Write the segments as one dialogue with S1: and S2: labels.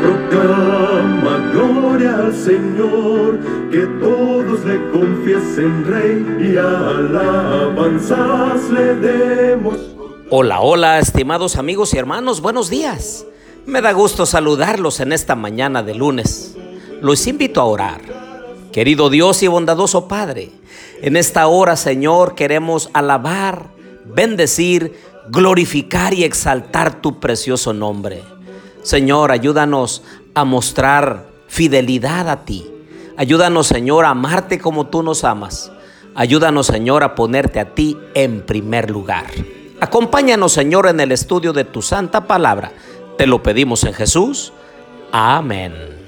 S1: Proclama gloria al Señor, que todos le confiesen Rey y alabanzas le demos.
S2: Hola, hola, estimados amigos y hermanos, buenos días. Me da gusto saludarlos en esta mañana de lunes. Los invito a orar. Querido Dios y bondadoso Padre, en esta hora, Señor, queremos alabar, bendecir, glorificar y exaltar tu precioso nombre. Señor, ayúdanos a mostrar fidelidad a ti. Ayúdanos, Señor, a amarte como tú nos amas. Ayúdanos, Señor, a ponerte a ti en primer lugar. Acompáñanos, Señor, en el estudio de tu santa palabra. Te lo pedimos en Jesús. Amén.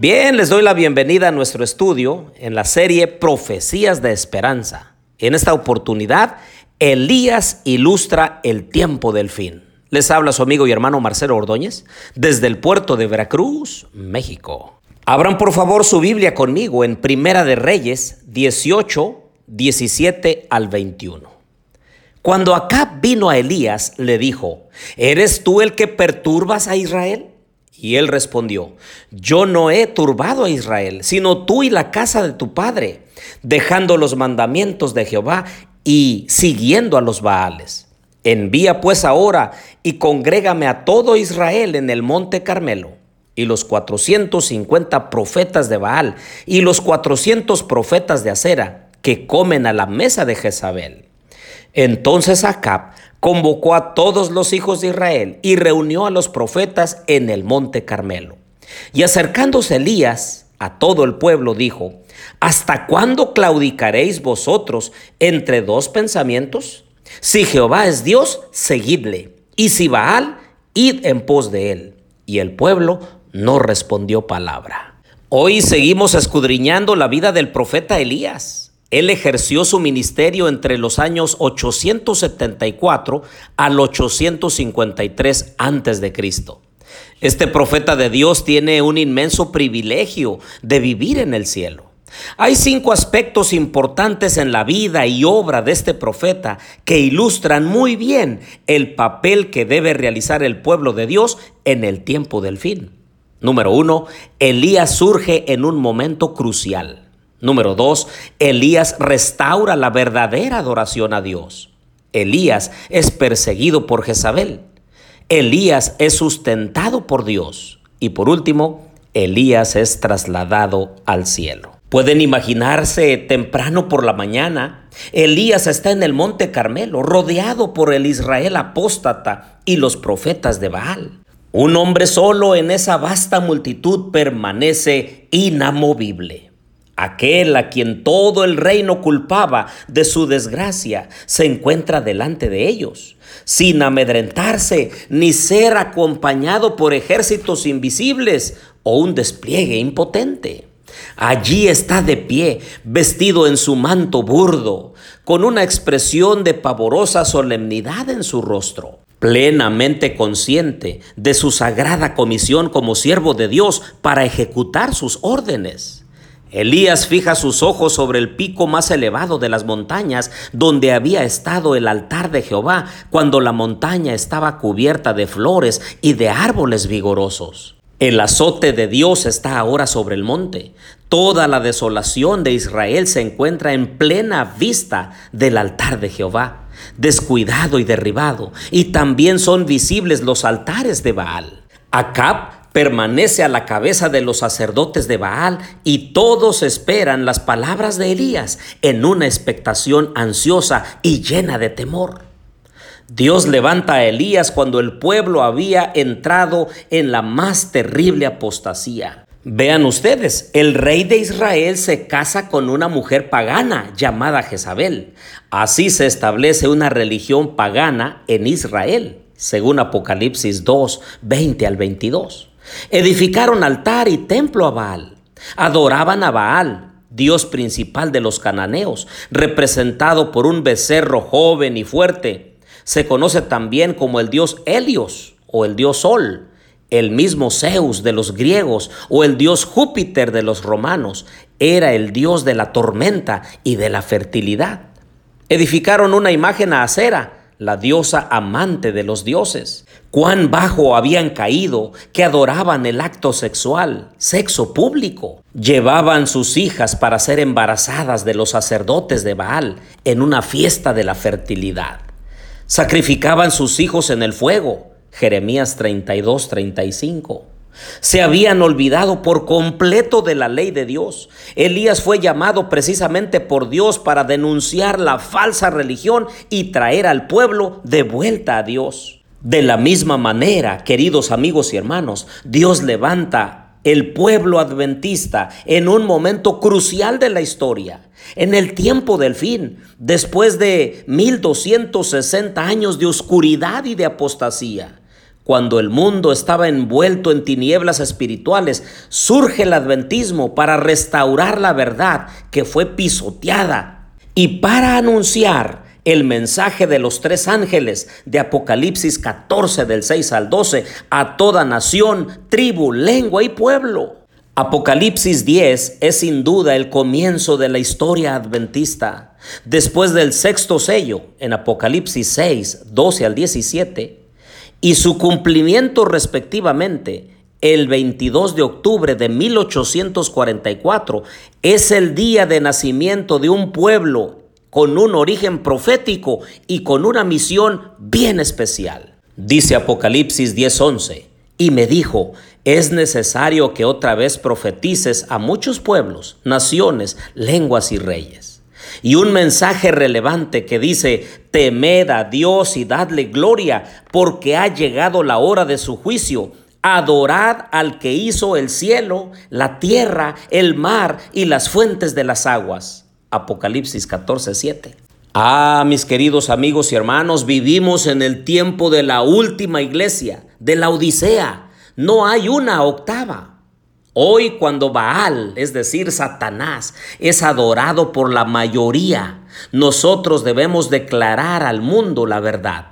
S2: Bien, les doy la bienvenida a nuestro estudio en la serie Profecías de Esperanza. En esta oportunidad, Elías ilustra el tiempo del fin. Les habla su amigo y hermano Marcelo Ordóñez desde el puerto de Veracruz, México. Abran por favor su Biblia conmigo en Primera de Reyes 18, 17 al 21. Cuando Acab vino a Elías, le dijo, ¿eres tú el que perturbas a Israel? Y él respondió, yo no he turbado a Israel, sino tú y la casa de tu padre, dejando los mandamientos de Jehová y siguiendo a los Baales. Envía pues ahora y congrégame a todo Israel en el monte Carmelo. Y los 450 profetas de Baal y los 400 profetas de Acera que comen a la mesa de Jezabel. Entonces Acab convocó a todos los hijos de Israel y reunió a los profetas en el monte Carmelo. Y acercándose Elías a todo el pueblo dijo, ¿Hasta cuándo claudicaréis vosotros entre dos pensamientos? Si Jehová es Dios, seguidle. Y si Baal, id en pos de él. Y el pueblo no respondió palabra. Hoy seguimos escudriñando la vida del profeta Elías. Él ejerció su ministerio entre los años 874 al 853 antes de Cristo. Este profeta de Dios tiene un inmenso privilegio de vivir en el cielo. Hay cinco aspectos importantes en la vida y obra de este profeta que ilustran muy bien el papel que debe realizar el pueblo de Dios en el tiempo del fin. Número uno, Elías surge en un momento crucial. Número dos, Elías restaura la verdadera adoración a Dios. Elías es perseguido por Jezabel. Elías es sustentado por Dios. Y por último, Elías es trasladado al cielo. Pueden imaginarse temprano por la mañana, Elías está en el monte Carmelo, rodeado por el Israel apóstata y los profetas de Baal. Un hombre solo en esa vasta multitud permanece inamovible. Aquel a quien todo el reino culpaba de su desgracia se encuentra delante de ellos, sin amedrentarse ni ser acompañado por ejércitos invisibles o un despliegue impotente. Allí está de pie, vestido en su manto burdo, con una expresión de pavorosa solemnidad en su rostro, plenamente consciente de su sagrada comisión como siervo de Dios para ejecutar sus órdenes. Elías fija sus ojos sobre el pico más elevado de las montañas donde había estado el altar de Jehová cuando la montaña estaba cubierta de flores y de árboles vigorosos. El azote de Dios está ahora sobre el monte. Toda la desolación de Israel se encuentra en plena vista del altar de Jehová, descuidado y derribado, y también son visibles los altares de Baal. Acab permanece a la cabeza de los sacerdotes de Baal y todos esperan las palabras de Elías en una expectación ansiosa y llena de temor. Dios levanta a Elías cuando el pueblo había entrado en la más terrible apostasía. Vean ustedes, el rey de Israel se casa con una mujer pagana llamada Jezabel. Así se establece una religión pagana en Israel, según Apocalipsis 2, 20 al 22. Edificaron altar y templo a Baal. Adoraban a Baal, dios principal de los cananeos, representado por un becerro joven y fuerte se conoce también como el dios Helios o el dios Sol, el mismo Zeus de los griegos o el dios Júpiter de los romanos. Era el dios de la tormenta y de la fertilidad. Edificaron una imagen a Acera, la diosa amante de los dioses. Cuán bajo habían caído que adoraban el acto sexual, sexo público. Llevaban sus hijas para ser embarazadas de los sacerdotes de Baal en una fiesta de la fertilidad. Sacrificaban sus hijos en el fuego. Jeremías 32, 35. Se habían olvidado por completo de la ley de Dios. Elías fue llamado precisamente por Dios para denunciar la falsa religión y traer al pueblo de vuelta a Dios. De la misma manera, queridos amigos y hermanos, Dios levanta el pueblo adventista en un momento crucial de la historia, en el tiempo del fin, después de 1260 años de oscuridad y de apostasía. Cuando el mundo estaba envuelto en tinieblas espirituales, surge el adventismo para restaurar la verdad que fue pisoteada y para anunciar el mensaje de los tres ángeles de Apocalipsis 14 del 6 al 12 a toda nación, tribu, lengua y pueblo. Apocalipsis 10 es sin duda el comienzo de la historia adventista. Después del sexto sello, en Apocalipsis 6, 12 al 17, y su cumplimiento respectivamente el 22 de octubre de 1844 es el día de nacimiento de un pueblo con un origen profético y con una misión bien especial. Dice Apocalipsis 10:11, y me dijo, es necesario que otra vez profetices a muchos pueblos, naciones, lenguas y reyes y un mensaje relevante que dice, temed a Dios y dadle gloria, porque ha llegado la hora de su juicio. Adorad al que hizo el cielo, la tierra, el mar y las fuentes de las aguas. Apocalipsis 14, 7. Ah, mis queridos amigos y hermanos, vivimos en el tiempo de la última iglesia, de la Odisea. No hay una octava. Hoy cuando Baal, es decir, Satanás, es adorado por la mayoría, nosotros debemos declarar al mundo la verdad.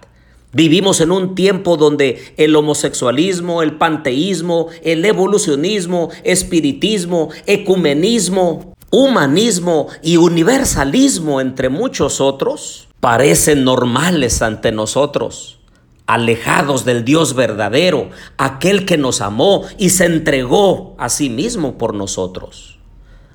S2: Vivimos en un tiempo donde el homosexualismo, el panteísmo, el evolucionismo, espiritismo, ecumenismo, humanismo y universalismo, entre muchos otros, parecen normales ante nosotros alejados del Dios verdadero, aquel que nos amó y se entregó a sí mismo por nosotros.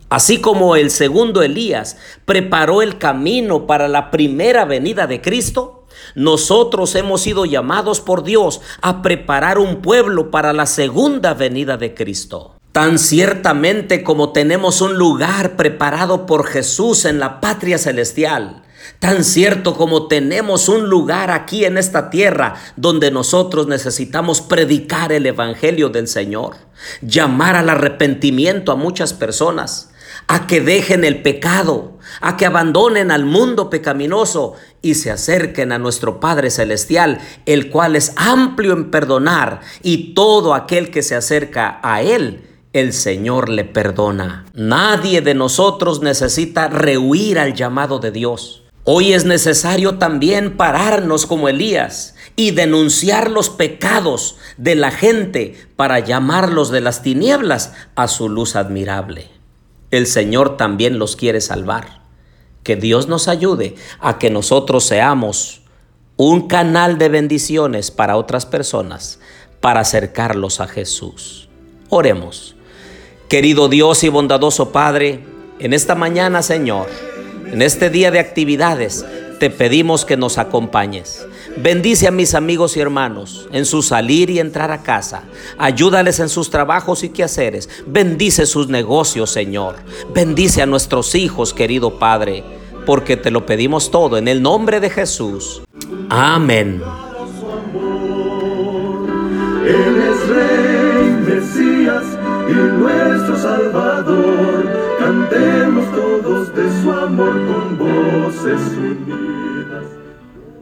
S2: Así como el segundo Elías preparó el camino para la primera venida de Cristo, nosotros hemos sido llamados por Dios a preparar un pueblo para la segunda venida de Cristo. Tan ciertamente como tenemos un lugar preparado por Jesús en la patria celestial, Tan cierto como tenemos un lugar aquí en esta tierra donde nosotros necesitamos predicar el Evangelio del Señor, llamar al arrepentimiento a muchas personas, a que dejen el pecado, a que abandonen al mundo pecaminoso y se acerquen a nuestro Padre Celestial, el cual es amplio en perdonar y todo aquel que se acerca a Él el Señor le perdona. Nadie de nosotros necesita rehuir al llamado de Dios. Hoy es necesario también pararnos como Elías y denunciar los pecados de la gente para llamarlos de las tinieblas a su luz admirable. El Señor también los quiere salvar. Que Dios nos ayude a que nosotros seamos un canal de bendiciones para otras personas, para acercarlos a Jesús. Oremos. Querido Dios y bondadoso Padre, en esta mañana, Señor, en este día de actividades te pedimos que nos acompañes. Bendice a mis amigos y hermanos en su salir y entrar a casa. Ayúdales en sus trabajos y quehaceres. Bendice sus negocios, Señor. Bendice a nuestros hijos, querido Padre, porque te lo pedimos todo en el nombre de Jesús. Amén.
S1: Él es Rey, Mesías y nuestro Salvador.